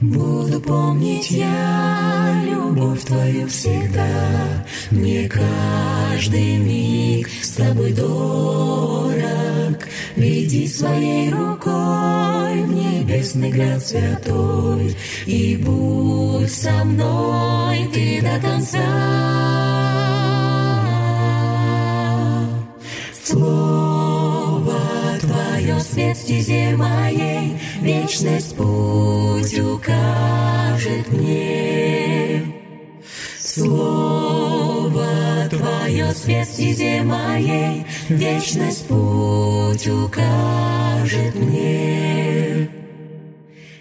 Буду помнить я любовь Твою всегда, Мне каждый миг с Тобой дорог. Веди своей рукой в небесный град святой, И будь со мной Ты до конца. Слово Твое свет стезе моей, Вечность путь укажет мне. Слово Твое свет стезе моей, Вечность путь укажет мне.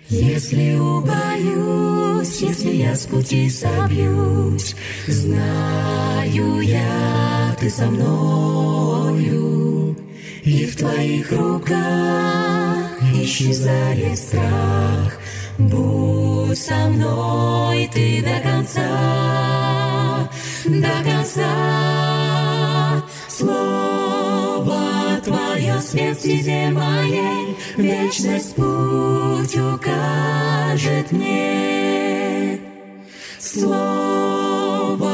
Если убоюсь, если я с пути собьюсь, Знаю я, Ты со мною, И в Твоих руках исчезает страх. Будь со мной Ты до конца, до конца. Слово Твое свет стезе моей, Вечность путь укажет мне. Слово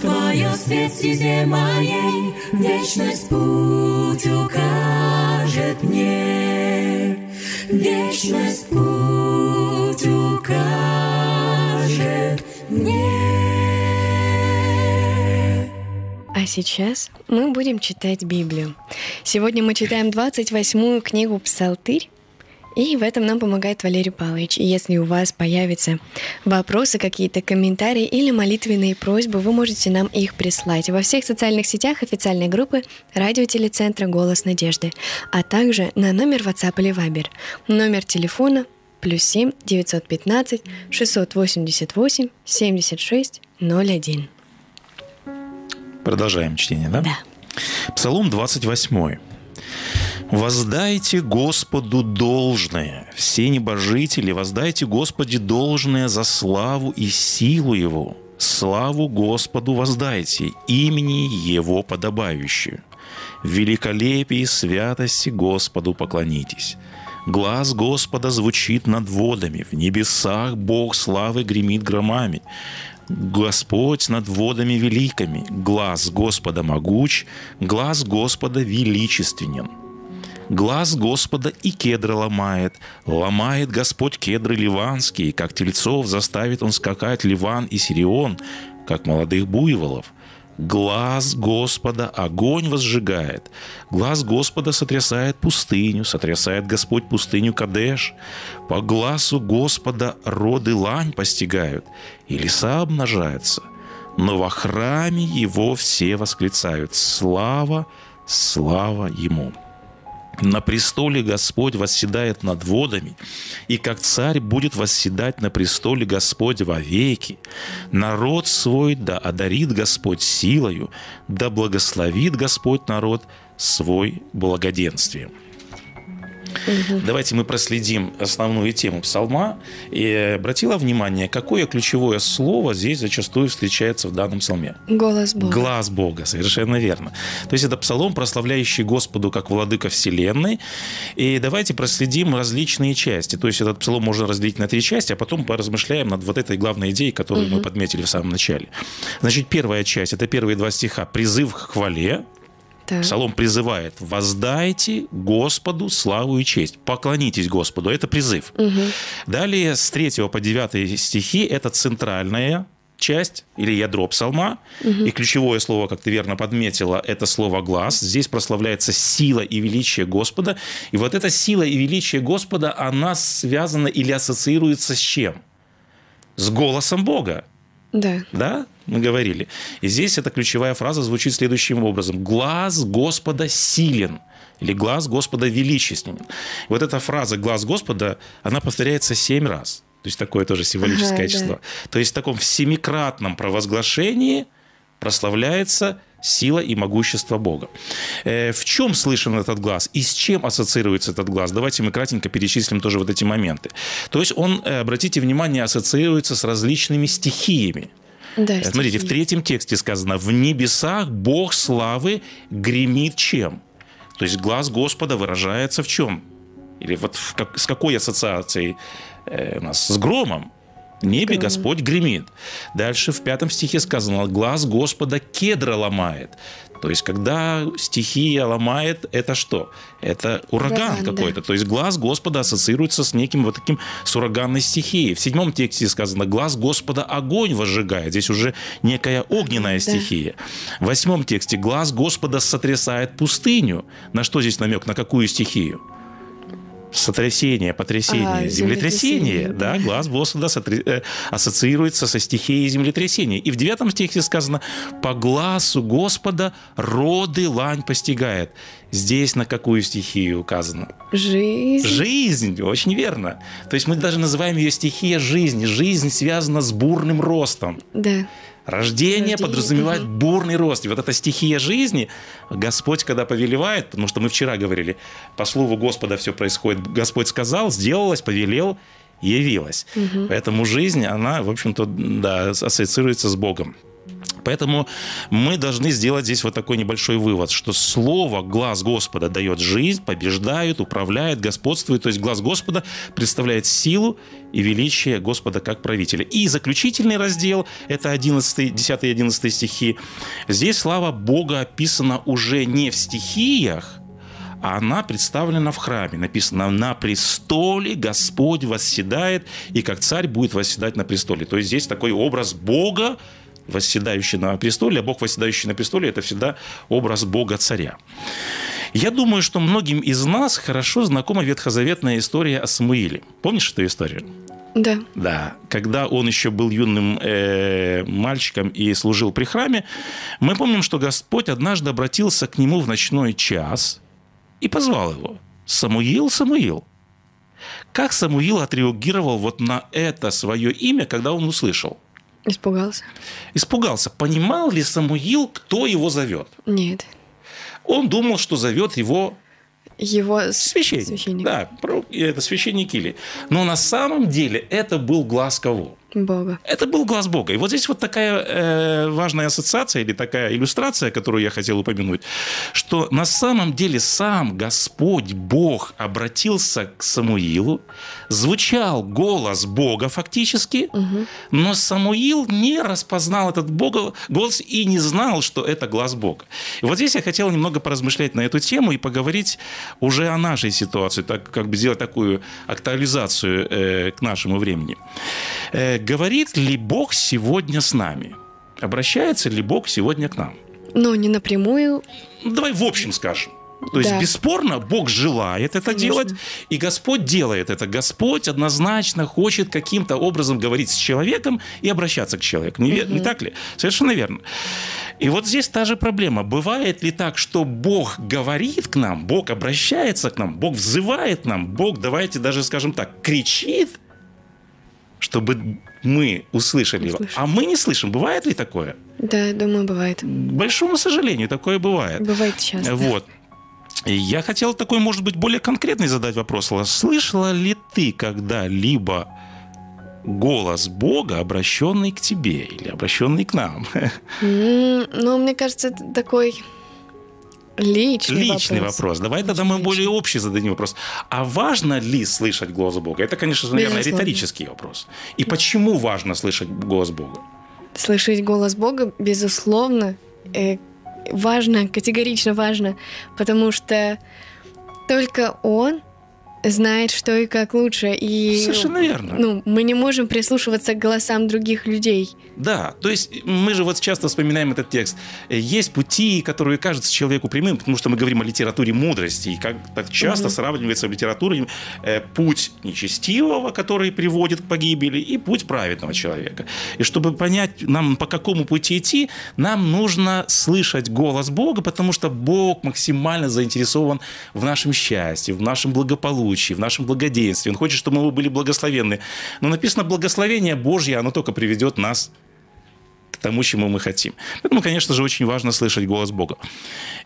Твое свет стезе моей, Вечность путь укажет мне. Вечность путь укажет мне. А сейчас мы будем читать Библию. Сегодня мы читаем 28-ю книгу «Псалтырь», и в этом нам помогает Валерий Павлович. И если у вас появятся вопросы, какие-то комментарии или молитвенные просьбы, вы можете нам их прислать во всех социальных сетях официальной группы радиотелецентра «Голос надежды», а также на номер WhatsApp или Viber. Номер телефона плюс 7 915 688 76 01. Продолжаем чтение, да? Да. Псалом 28. «Воздайте Господу должное, все небожители, воздайте Господи должное за славу и силу Его. Славу Господу воздайте, имени Его подобающую. В великолепии святости Господу поклонитесь. Глаз Господа звучит над водами, в небесах Бог славы гремит громами. Господь над водами великими, глаз Господа могуч, глаз Господа величественен. Глаз Господа и кедры ломает, ломает Господь кедры ливанские, как тельцов заставит он скакать Ливан и Сирион, как молодых буйволов. Глаз Господа огонь возжигает, глаз Господа сотрясает пустыню, сотрясает Господь пустыню Кадеш. По глазу Господа роды лань постигают, и леса обнажаются. Но во храме Его все восклицают «Слава, слава Ему!» На престоле Господь восседает над водами, и как царь будет восседать на престоле Господь вовеки. Народ свой да одарит Господь силою, да благословит Господь народ свой благоденствием. Давайте мы проследим основную тему псалма. И обратила внимание, какое ключевое слово здесь зачастую встречается в данном псалме? Голос Бога. Глаз Бога, совершенно верно. То есть это псалом, прославляющий Господу как владыка Вселенной. И давайте проследим различные части. То есть этот псалом можно разделить на три части, а потом поразмышляем над вот этой главной идеей, которую мы подметили в самом начале. Значит, первая часть – это первые два стиха «Призыв к хвале», Так. Псалом призывает «Воздайте Господу славу и честь». Поклонитесь Господу. Это призыв. Далее с 3 по 9 стихи – это центральная часть или ядро псалма. И ключевое слово, как ты верно подметила, это слово «глаз». Здесь прославляется сила и величие Господа. И вот эта сила и величие Господа, она связана или ассоциируется с чем? С голосом Бога. Да. Да, говорили. И здесь эта ключевая фраза звучит следующим образом. «Глаз Господа силен» или «Глаз Господа величественен». Вот эта фраза «Глаз Господа», она повторяется семь раз. То есть такое тоже символическое Ага, да. число. То есть в таком всемикратном провозглашении прославляется сила и могущество Бога. Э, в чем слышен этот глаз и с чем ассоциируется этот глаз? Давайте мы кратенько перечислим тоже вот эти моменты. То есть он, э, обратите внимание, ассоциируется с различными стихиями. Да, Э, Смотрите, в третьем тексте сказано, в небесах Бог славы гремит чем? То есть глаз Господа выражается в чем? Или вот в как- с какой ассоциацией э, у нас? С громом. Небе. Господь гремит. Дальше в пятом стихе сказано, глаз Господа кедра ломает. То есть, когда стихия ломает, это что? Это ураган, Ураган, да. какой-то. То есть, глаз Господа ассоциируется с неким вот таким, с ураганной стихией. В седьмом тексте сказано, глаз Господа огонь возжигает. Здесь уже некая огненная Да. стихия. В восьмом тексте, глаз Господа сотрясает пустыню. На что здесь намек? На какую стихию? Сотрясение, потрясение, А, землетрясение. землетрясение, Да, да. глаз Господа сотре- э, ассоциируется со стихией землетрясения. И в девятом стихе сказано, по глазу Господа роды лань постигает. Здесь на какую стихию указано? Жизнь. Жизнь, очень верно. То есть мы даже называем ее стихия жизни. Жизнь связана с бурным ростом. Да. Рождение, Рождение, подразумевает мгм. бурный рост. И вот эта стихия жизни, Господь, когда повелевает, потому что мы вчера говорили, по слову Господа все происходит. Господь сказал, сделалось, повелел, явилось. Поэтому жизнь, она, в общем-то, да, ассоциируется с Богом. Поэтому мы должны сделать здесь вот такой небольшой вывод, что слово «глаз Господа» дает жизнь, побеждает, управляет, господствует. То есть глаз Господа представляет силу и величие Господа как правителя. И заключительный раздел, это 11, 10 и 11 стихи. Здесь слава Бога описана уже не в стихиях, а она представлена в храме. Написано, на престоле Господь восседает, и как царь будет восседать на престоле. То есть здесь такой образ Бога, восседающий на престоле, а Бог, восседающий на престоле, это всегда образ Бога-царя. Я думаю, что многим из нас хорошо знакома ветхозаветная история о Самуиле. Помнишь эту историю? Да. Да, когда он еще был юным э, мальчиком и служил при храме, мы помним, что Господь однажды обратился к нему в ночной час и позвал его. Самуил, Самуил. Как Самуил отреагировал вот на это свое имя, когда он услышал? Испугался? Испугался. Понимал ли Самуил, кто его зовет? Нет. Он думал, что зовет его Его священник. священник. Да, это священник Или. Но на самом деле это был глаз кого? Бога. Это был глаз Бога. И вот здесь вот такая э, важная ассоциация или такая иллюстрация, которую я хотел упомянуть, что на самом деле сам Господь Бог обратился к Самуилу, звучал голос Бога фактически, но Самуил не распознал этот Бога, голос и не знал, что это глаз Бога. И вот здесь я хотел немного поразмышлять на эту тему и поговорить уже о нашей ситуации, так как бы сделать такую актуализацию э, к нашему времени. Э, говорит ли Бог сегодня с нами? Обращается ли Бог сегодня к нам? Но не напрямую. Ну, давай в общем скажем. То есть, Да. бесспорно, Бог желает это Конечно. делать, и Господь делает это. Господь однозначно хочет каким-то образом говорить с человеком и обращаться к человеку. Не, ве- не так ли? Совершенно верно. И вот здесь та же проблема. Бывает ли так, что Бог говорит к нам, Бог обращается к нам, Бог взывает нам, Бог, давайте даже скажем так, кричит, чтобы мы услышали его, а мы не слышим. Бывает ли такое? Да, думаю, бывает. К большому сожалению, такое бывает. Бывает часто. Вот. Я хотел такой, может быть, более конкретный задать вопрос. Слышала ли ты когда-либо голос Бога, обращенный к тебе или обращенный к нам? Ну, мне кажется, это такой личный, Личный вопрос. Давай тогда мы более общий зададим вопрос. А важно ли слышать голос Бога? Это, конечно же, наверное, Безусловно. риторический вопрос. И почему важно слышать голос Бога? Слышать голос Бога, безусловно, э, важно, категорично важно, потому что только Он знает, что и как лучше. И Совершенно верно. ну, мы не можем прислушиваться к голосам других людей. Да, то есть мы же вот часто вспоминаем этот текст. Есть пути, которые кажутся человеку прямым, потому что мы говорим о литературе мудрости, и как так часто сравнивается в литературе э, путь нечестивого, который приводит к погибели, и путь праведного человека. И чтобы понять нам, по какому пути идти, нам нужно слышать голос Бога, потому что Бог максимально заинтересован в нашем счастье, в нашем благополучии, в нашем благоденствии. Он хочет, чтобы мы были благословенны. Но написано, благословение Божье, оно только приведет нас к тому, чему мы хотим. Поэтому, конечно же, очень важно слышать голос Бога.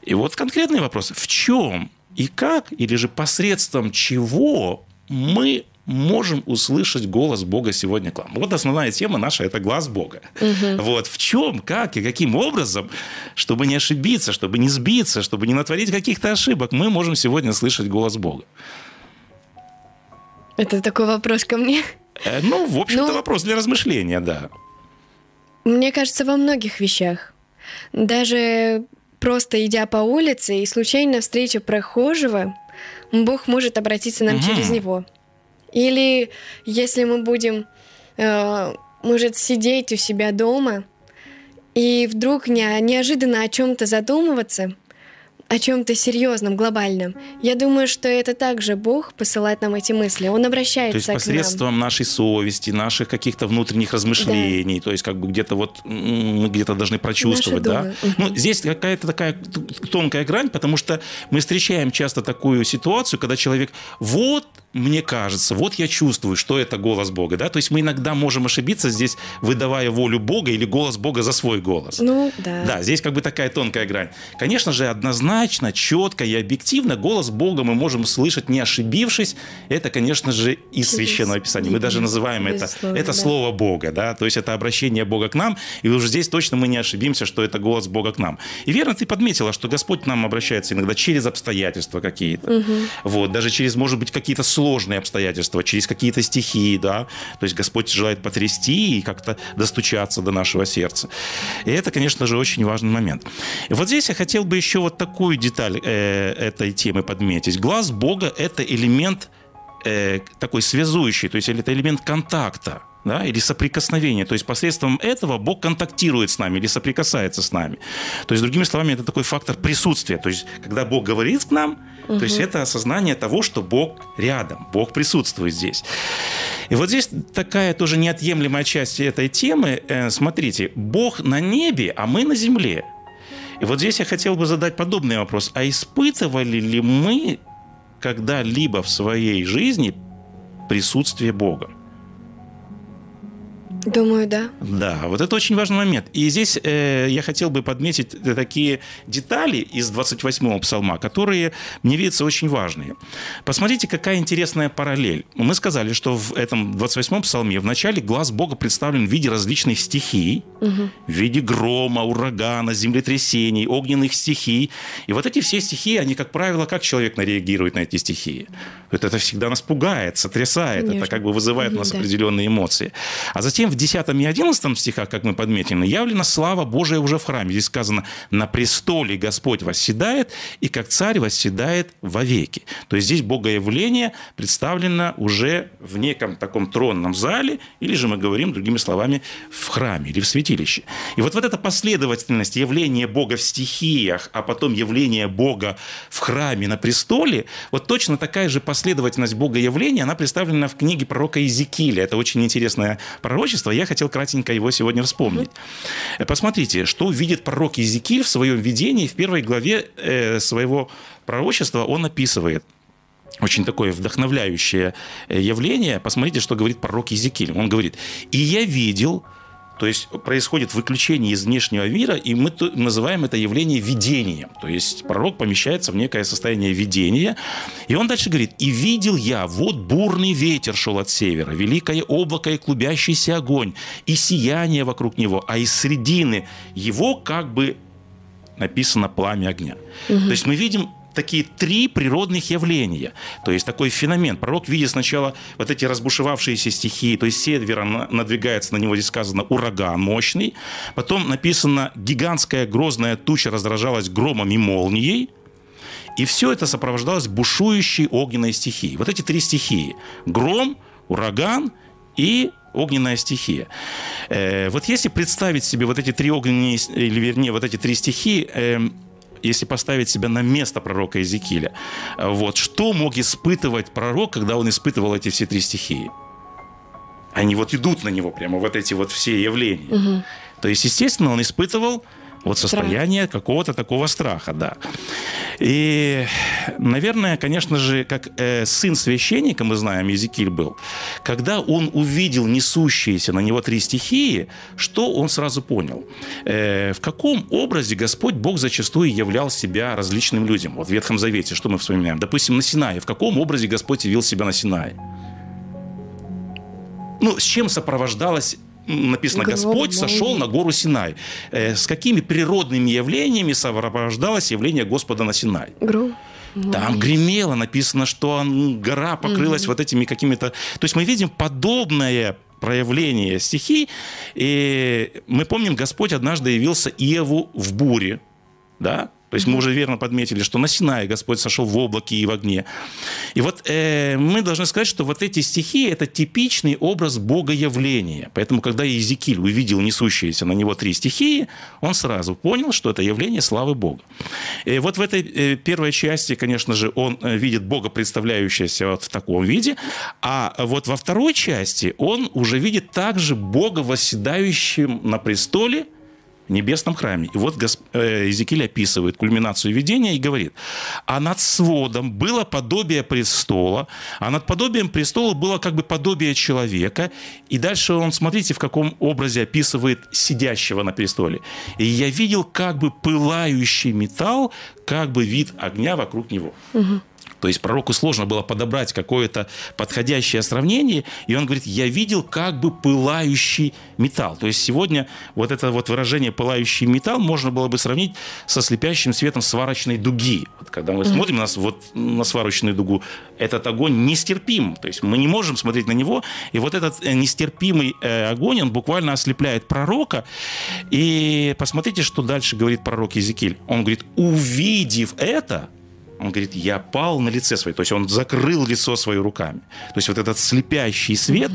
И вот конкретный вопрос. В чем и как, или же посредством чего мы можем услышать голос Бога сегодня к вам. Вот основная тема наша – это глаз Бога. Угу. Вот в чем, как и каким образом, чтобы не ошибиться, чтобы не сбиться, чтобы не натворить каких-то ошибок, мы можем сегодня слышать голос Бога. Это такой вопрос ко мне? Э, ну, в общем-то, ну, вопрос для размышления, да. Мне кажется, во многих вещах. Даже просто идя по улице и случайно встреча прохожего, Бог может обратиться нам угу. через него. Или если мы будем, э, может, сидеть у себя дома и вдруг не, неожиданно о чем-то задумываться, о чем-то серьезном, глобальном. Я думаю, что это также Бог посылает нам эти мысли. Он обращается то есть посредством нам. нашей совести, наших каких-то внутренних размышлений, да. то есть как бы где-то вот мы где-то должны прочувствовать, да. Угу. Ну здесь какая-то такая тонкая грань, потому что мы встречаем часто такую ситуацию, когда человек вот мне кажется, вот я чувствую, что это голос Бога, да, то есть мы иногда можем ошибиться здесь, выдавая волю Бога или голос Бога за свой голос. Ну, да. Да, здесь как бы такая тонкая грань. Конечно же, однозначно, четко и объективно голос Бога мы можем слышать, не ошибившись. Это, конечно же, из Священного Писания. Мы даже называем это, это да. Слово Бога, да, то есть это обращение Бога к нам, и уже здесь точно мы не ошибимся, что это голос Бога к нам. И верно ты подметила, что Господь к нам обращается иногда через обстоятельства какие-то, угу. вот, даже через, может быть, какие-то сложности сложные обстоятельства, через какие-то стихии, да, то есть Господь желает потрясти и как-то достучаться до нашего сердца. И это, конечно же, очень важный момент. И вот здесь я хотел бы еще вот такую деталь э, этой темы подметить. Глаз Бога – это элемент э, такой связующий, то есть это элемент контакта да, или соприкосновение. То есть посредством этого Бог контактирует с нами или соприкасается с нами. То есть, другими словами, это такой фактор присутствия. То есть, когда Бог говорит к нам, угу. то есть это осознание того, что Бог рядом, Бог присутствует здесь. И вот здесь такая тоже неотъемлемая часть этой темы. Э, смотрите, Бог на небе, а мы на земле. И вот здесь я хотел бы задать подобный вопрос. А испытывали ли мы когда-либо в своей жизни присутствие Бога? Думаю, да. Да, вот это очень важный момент. И здесь э, я хотел бы подметить такие детали из 28-го псалма, которые мне видятся очень важные. Посмотрите, какая интересная параллель. Мы сказали, что в этом 28-м псалме в начале глаз Бога представлен в виде различных стихий, угу. в виде грома, урагана, землетрясений, огненных стихий. И вот эти все стихии, они, как правило, как человек реагирует на эти стихии? Это, это всегда нас пугает, сотрясает, Конечно. это как бы вызывает у нас да. определенные эмоции. А затем в 10 и 11 стихах, как мы подметили, явлена слава Божия уже в храме. Здесь сказано, на престоле Господь восседает, и как царь восседает вовеки. То есть здесь богоявление представлено уже в неком таком тронном зале, или же мы говорим, другими словами, в храме или в святилище. И вот, вот эта последовательность явления Бога в стихиях, а потом явление Бога в храме на престоле, вот точно такая же последовательность Бога явления, она представлена в книге пророка Иезекииля. Это очень интересное пророчество я хотел кратенько его сегодня вспомнить. Mm-hmm. Посмотрите, что видит пророк Иезекииль в своем видении, в первой главе э, своего пророчества он описывает очень такое вдохновляющее э, явление. Посмотрите, что говорит пророк Иезекииль. Он говорит, «И я видел то есть происходит выключение из внешнего мира, и мы называем это явление видением. То есть пророк помещается в некое состояние видения. И он дальше говорит, «И видел я, вот бурный ветер шел от севера, великое облако и клубящийся огонь, и сияние вокруг него, а из средины его как бы написано пламя огня». Угу. То есть мы видим такие три природных явления. То есть такой феномен. Пророк видит сначала вот эти разбушевавшиеся стихии, то есть севера надвигается на него, здесь сказано, ураган мощный. Потом написано, гигантская грозная туча раздражалась громом и молнией. И все это сопровождалось бушующей огненной стихией. Вот эти три стихии. Гром, ураган и огненная стихия. Э, вот если представить себе вот эти три огненные, или вернее, вот эти три стихии, э, если поставить себя на место пророка Иезекииля, вот, что мог испытывать пророк, когда он испытывал эти все три стихии? Они вот идут на него прямо, вот эти вот все явления. Угу. То есть, естественно, он испытывал Вот состояние какого-то такого страха, да. И, наверное, конечно же, как э, сын священника, мы знаем, Езекиль был, когда он увидел несущиеся на него три стихии, что он сразу понял? Э, в каком образе Господь Бог зачастую являл себя различным людям? Вот в Ветхом Завете, что мы вспоминаем? Допустим, на Синае. В каком образе Господь явил себя на Синае? Ну, с чем сопровождалась написано, Господь сошел на гору Синай. Э, С какими природными явлениями сопровождалось явление Господа на Синай? Гром. Там гремело, написано, что он- гора покрылась вот этими какими-то... То есть мы видим подобное проявление стихий. И мы помним, Господь однажды явился Иову в буре. Да? То есть мы уже верно подметили, что на Синае Господь сошел в облаке и в огне. И вот э, мы должны сказать, что вот эти стихи – это типичный образ богоявления. Поэтому, когда Иезекииль увидел несущиеся на него три стихии, он сразу понял, что это явление славы Бога. И вот в этой э, первой части, конечно же, он э, видит Бога, представляющегося вот в таком виде, а вот во второй части он уже видит также Бога, восседающим на престоле, небесном храме. И вот Гос- э, Иезекииль описывает кульминацию видения и говорит, а над сводом было подобие престола, а над подобием престола было как бы подобие человека. И дальше он, смотрите, в каком образе описывает сидящего на престоле. И я видел как бы пылающий металл, как бы вид огня вокруг него. То есть пророку сложно было подобрать какое-то подходящее сравнение, и он говорит, я видел как бы пылающий металл. То есть сегодня вот это вот выражение «пылающий металл» можно было бы сравнить со слепящим светом сварочной дуги. Вот когда мы смотрим на, вот, на сварочную дугу, этот огонь нестерпим. То есть мы не можем смотреть на него, и вот этот э, нестерпимый э, огонь, он буквально ослепляет пророка. И посмотрите, что дальше говорит пророк Езекиль. Он говорит, увидев это, он говорит, я пал на лице свое. То есть он закрыл лицо свое руками. То есть вот этот слепящий свет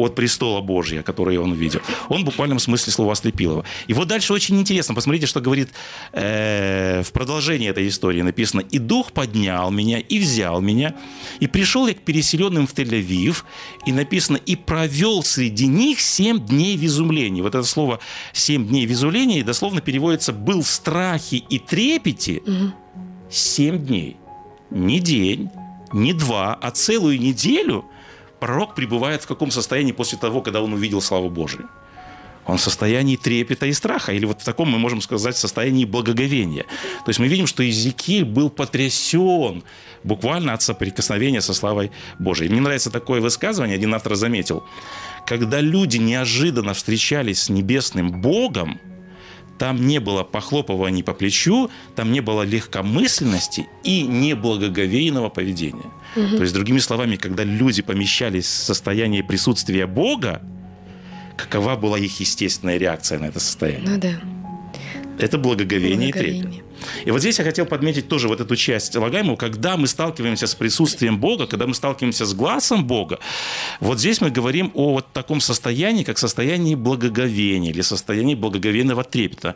от престола Божия, который он увидел, он в буквальном смысле слова ослепил его. И вот дальше очень интересно. Посмотрите, что говорит э, в продолжении этой истории написано. «И Дух поднял меня, и взял меня, и пришел я к переселенным в Тель-Авив, и написано, и провел среди них семь дней в изумлении». Вот это слово «семь дней в изумлении» дословно переводится «был в страхе и трепете семь дней». Не день, не два, а целую неделю пророк пребывает в каком состоянии после того, когда он увидел славу Божию? Он в состоянии трепета и страха, или вот в таком, мы можем сказать, состоянии благоговения. То есть мы видим, что Иезекииль был потрясен буквально от соприкосновения со славой Божией. Мне нравится такое высказывание, один автор заметил. Когда люди неожиданно встречались с небесным Богом, там не было похлопываний по плечу, там не было легкомысленности и неблагоговейного поведения. То есть, другими словами, когда люди помещались в состояние присутствия Бога, какова была их естественная реакция на это состояние? Ну да. Это благоговение, и трепет. Благоговение. И вот здесь я хотел подметить тоже вот эту часть Лагаемого, когда мы сталкиваемся с присутствием Бога, когда мы сталкиваемся с глазом Бога, вот здесь мы говорим о вот таком состоянии, как состоянии благоговения или состоянии благоговейного трепета.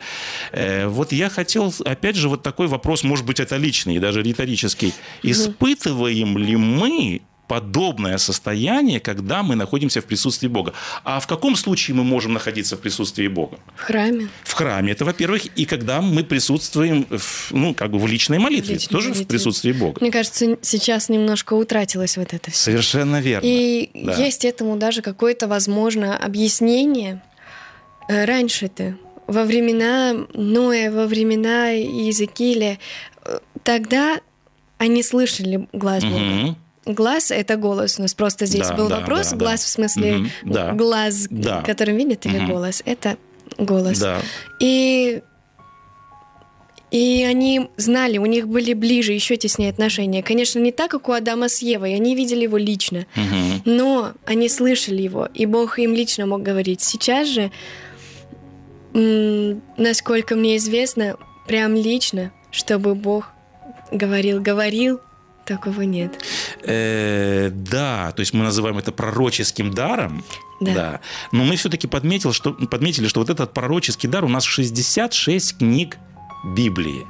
Э, вот я хотел, опять же, вот такой вопрос, может быть, это личный и даже риторический. Испытываем ли мы подобное состояние, когда мы находимся в присутствии Бога. А в каком случае мы можем находиться в присутствии Бога? В храме. В храме, это во-первых, и когда мы присутствуем, в, ну, как бы в личной молитве, личной тоже в молитве. присутствии Бога. Мне кажется, сейчас немножко утратилось вот это все. Совершенно верно. И Да. есть этому даже какое-то, возможно, объяснение. Э, Раньше-то, во времена Ноя, во времена Иезекииля, э, тогда они слышали глаз Бога. Мгм. Глаз — это голос. У нас просто здесь Да, был да, вопрос. да, глаз да. в смысле Мгм, да. глаз, Да. которым видят, или Мгм. голос. Это голос. Да. И и они знали, у них были ближе, еще теснее отношения. Конечно, не так, как у Адама с Евой, они видели его лично. Мгм. Но они слышали его, и Бог им лично мог говорить. Сейчас же, насколько мне известно, прям лично, чтобы Бог говорил, говорил, такого нет. Э, да, то есть мы называем это пророческим даром. Да. Но мы все-таки подметил, что, подметили, что вот этот пророческий дар у нас 66 книг Библии.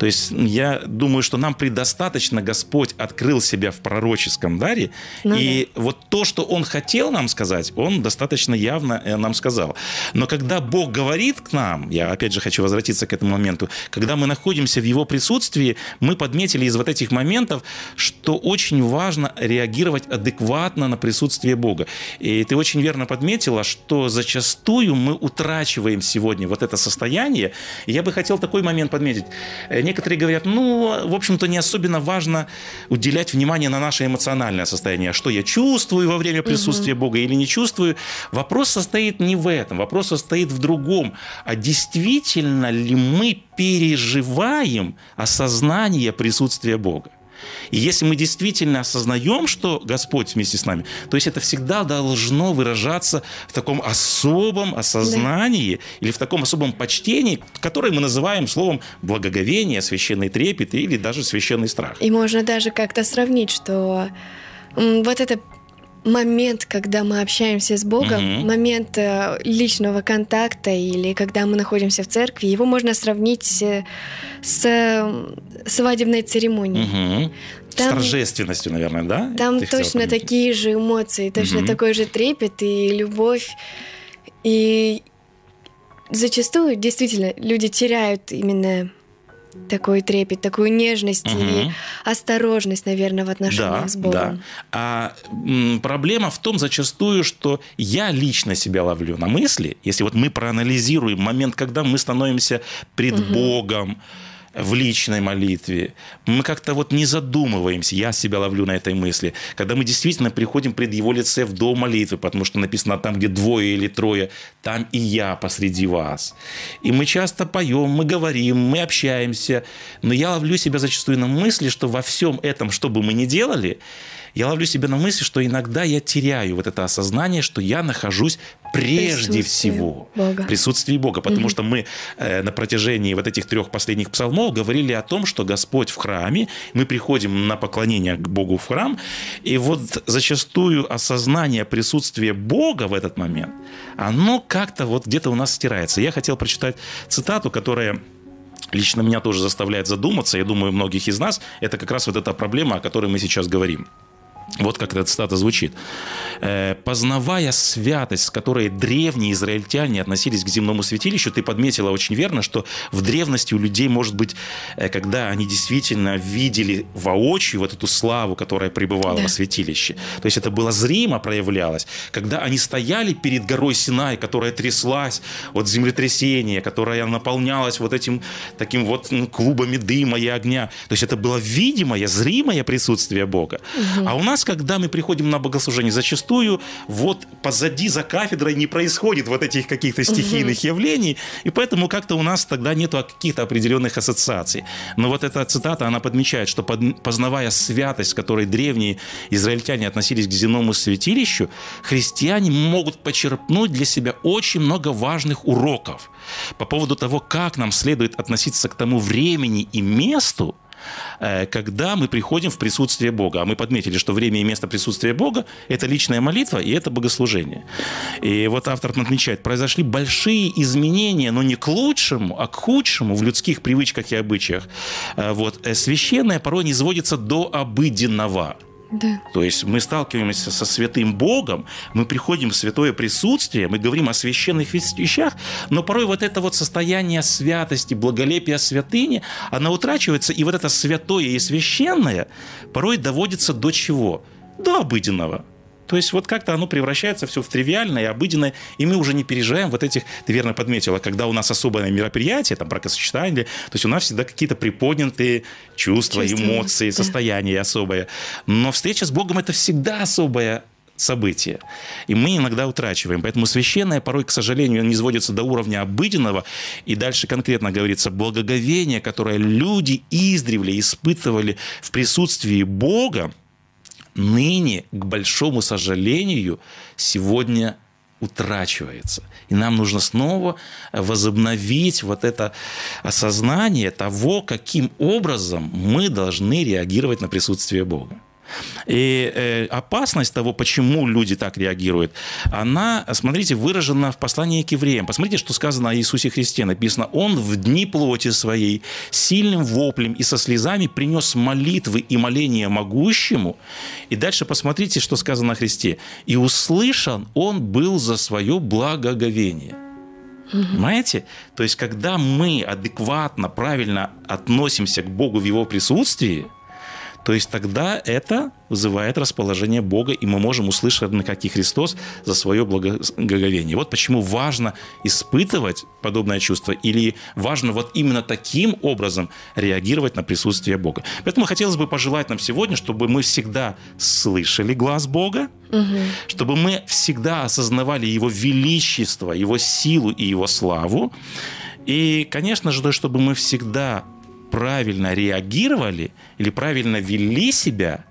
То есть я думаю, что нам предостаточно Господь открыл себя в пророческом даре, Ну и вот то, что Он хотел нам сказать, Он достаточно явно э, нам сказал. Но когда Бог говорит к нам, я опять же хочу возвратиться к этому моменту, когда мы находимся в Его присутствии, мы подметили из вот этих моментов, что очень важно реагировать адекватно на присутствие Бога. И ты очень верно подметила, что зачастую мы утрачиваем сегодня вот это состояние. И я бы хотел такой момент подметить. Некоторые говорят, ну, в общем-то, не особенно важно уделять внимание на наше эмоциональное состояние, что я чувствую во время присутствия Бога или не чувствую. Вопрос состоит не в этом, вопрос состоит в другом. А действительно ли мы переживаем осознание присутствия Бога? И если мы действительно осознаем, что Господь вместе с нами, то есть это всегда должно выражаться в таком особом осознании или в таком особом почтении, которое мы называем словом благоговение, священный трепет или даже священный страх. И можно даже как-то сравнить, что вот это момент, когда мы общаемся с Богом, Мгм. момент э, личного контакта или когда мы находимся в церкви, его можно сравнить э, с э, свадебной церемонией. С Там- торжественностью, наверное, да? Там Ты точно такие же эмоции, точно Мгм. такой же трепет и любовь. И зачастую, действительно, люди теряют именно такой трепет, такую нежность и Мгм. осторожность, наверное, в отношениях Да, с Богом. да. А м, проблема в том зачастую, что я лично себя ловлю на мысли, если вот мы проанализируем момент, когда мы становимся пред Богом в личной молитве, мы как-то вот не задумываемся, я себя ловлю на этой мысли, когда мы действительно приходим пред Его лице в дом молитвы, потому что написано там, где двое или трое, там и я посреди вас. И мы часто поем, мы говорим, мы общаемся, но я ловлю себя зачастую на мысли, что во всем этом, что бы мы ни делали, я ловлю себя на мысли, что иногда я теряю вот это осознание, что я нахожусь прежде всего Бога. в присутствии Бога. Потому что мы э, на протяжении вот этих трех последних псалмов говорили о том, что Господь в храме, мы приходим на поклонение к Богу в храм, и вот зачастую осознание присутствия Бога в этот момент, оно как-то вот где-то у нас стирается. Я хотел прочитать цитату, которая лично меня тоже заставляет задуматься, я думаю, многих из нас, это как раз вот эта проблема, о которой мы сейчас говорим. Вот как эта цитата звучит. «Э, «Познавая святость, с которой древние израильтяне относились к земному святилищу, ты подметила очень верно, что в древности у людей, может быть, э, когда они действительно видели воочию вот эту славу, которая пребывала Да. во святилище, то есть это было зримо проявлялось, когда они стояли перед горой Синай, которая тряслась от землетрясения, которая наполнялась вот этим таким вот клубами дыма и огня, то есть это было видимое, зримое присутствие Бога. А у нас, когда мы приходим на богослужение, зачастую вот позади за кафедрой не происходит вот этих каких-то стихийных явлений, и поэтому как-то у нас тогда нету каких-то определенных ассоциаций. Но вот эта цитата, она подмечает, что познавая святость, которой древние израильтяне относились к земному святилищу, христиане могут почерпнуть для себя очень много важных уроков по поводу того, как нам следует относиться к тому времени и месту, когда мы приходим в присутствие Бога. А мы подметили, что время и место присутствия Бога – это личная молитва и это богослужение. И вот автор отмечает, произошли большие изменения, но не к лучшему, а к худшему в людских привычках и обычаях. Э, Вот. Э, Священное порой не сводится до обыденного. Да. То есть мы сталкиваемся со святым Богом, мы приходим в святое присутствие, мы говорим о священных вещах, но порой вот это вот состояние святости, благолепия святыни, она утрачивается, и вот это святое и священное порой доводится до чего? До обыденного. То есть вот как-то оно превращается все в тривиальное и обыденное, и мы уже не переживаем вот этих, ты верно подметила, когда у нас особое мероприятие, там бракосочетание, то есть у нас всегда какие-то приподнятые чувства, Чувства, эмоции, да. состояния особое. Но встреча с Богом это всегда особое событие. И мы иногда утрачиваем. Поэтому священное порой, к сожалению, не сводится до уровня обыденного. И дальше конкретно говорится, благоговение, которое люди издревле испытывали в присутствии Бога, ныне, к большому сожалению, сегодня утрачивается. И нам нужно снова возобновить вот это осознание того, каким образом мы должны реагировать на присутствие Бога. И э, опасность того, почему люди так реагируют, она, смотрите, выражена в послании к евреям. Посмотрите, что сказано о Иисусе Христе. Написано, Он в дни плоти своей сильным воплем и со слезами принес молитвы и моления могущему. И дальше посмотрите, что сказано о Христе. И услышан Он был за свое благоговение. Понимаете? То есть, когда мы адекватно, правильно относимся к Богу в Его присутствии, то есть тогда это вызывает расположение Бога, и мы можем услышать, на каких Христос за свое благоговение. Вот почему важно испытывать подобное чувство, или важно вот именно таким образом реагировать на присутствие Бога. Поэтому хотелось бы пожелать нам сегодня, чтобы мы всегда слышали глаз Бога, угу. чтобы мы всегда осознавали Его величество, Его силу и Его славу, и, конечно же, чтобы мы всегда правильно реагировали или правильно вели себя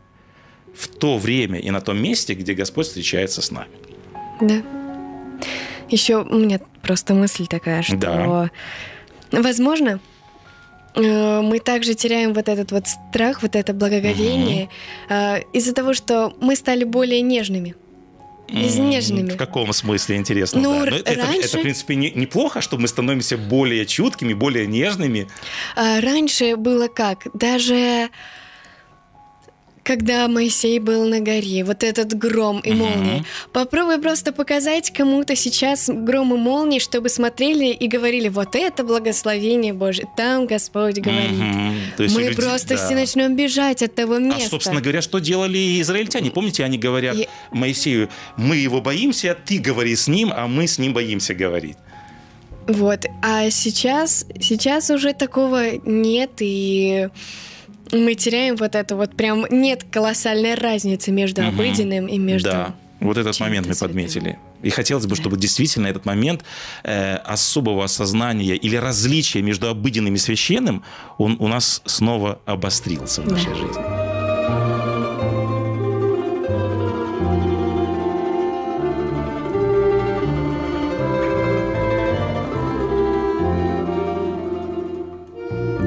в то время и на том месте, где Господь встречается с нами. Да. Еще у меня просто мысль такая, что, да. возможно, э, мы также теряем вот этот вот страх, вот это благоговение угу. из-за того, что мы стали более нежными изнеженными. В каком смысле, интересно? Ну, да. Но это, раньше... это, в принципе, не, неплохо, что мы становимся более чуткими, более нежными. А, раньше было как? Даже когда Моисей был на горе, вот этот гром и молния. Mm-hmm. Попробуй просто показать кому-то сейчас гром и молнии, чтобы смотрели и говорили, вот это благословение Божье, там Господь говорит. Mm-hmm. Мы люди, просто да. все начнем бежать от того места. А, собственно говоря, что делали израильтяне? Помните, они говорят и... Моисею, мы его боимся, ты говори с ним, а мы с ним боимся говорить. Вот, а сейчас, сейчас уже такого нет, и мы теряем вот это вот прям нет колоссальной разницы между угу. обыденным и между да. Вот этот момент мы подметили. И хотелось бы, чтобы действительно этот момент э, особого осознания или различия между обыденным и священным, он у нас снова обострился в нашей да. жизни.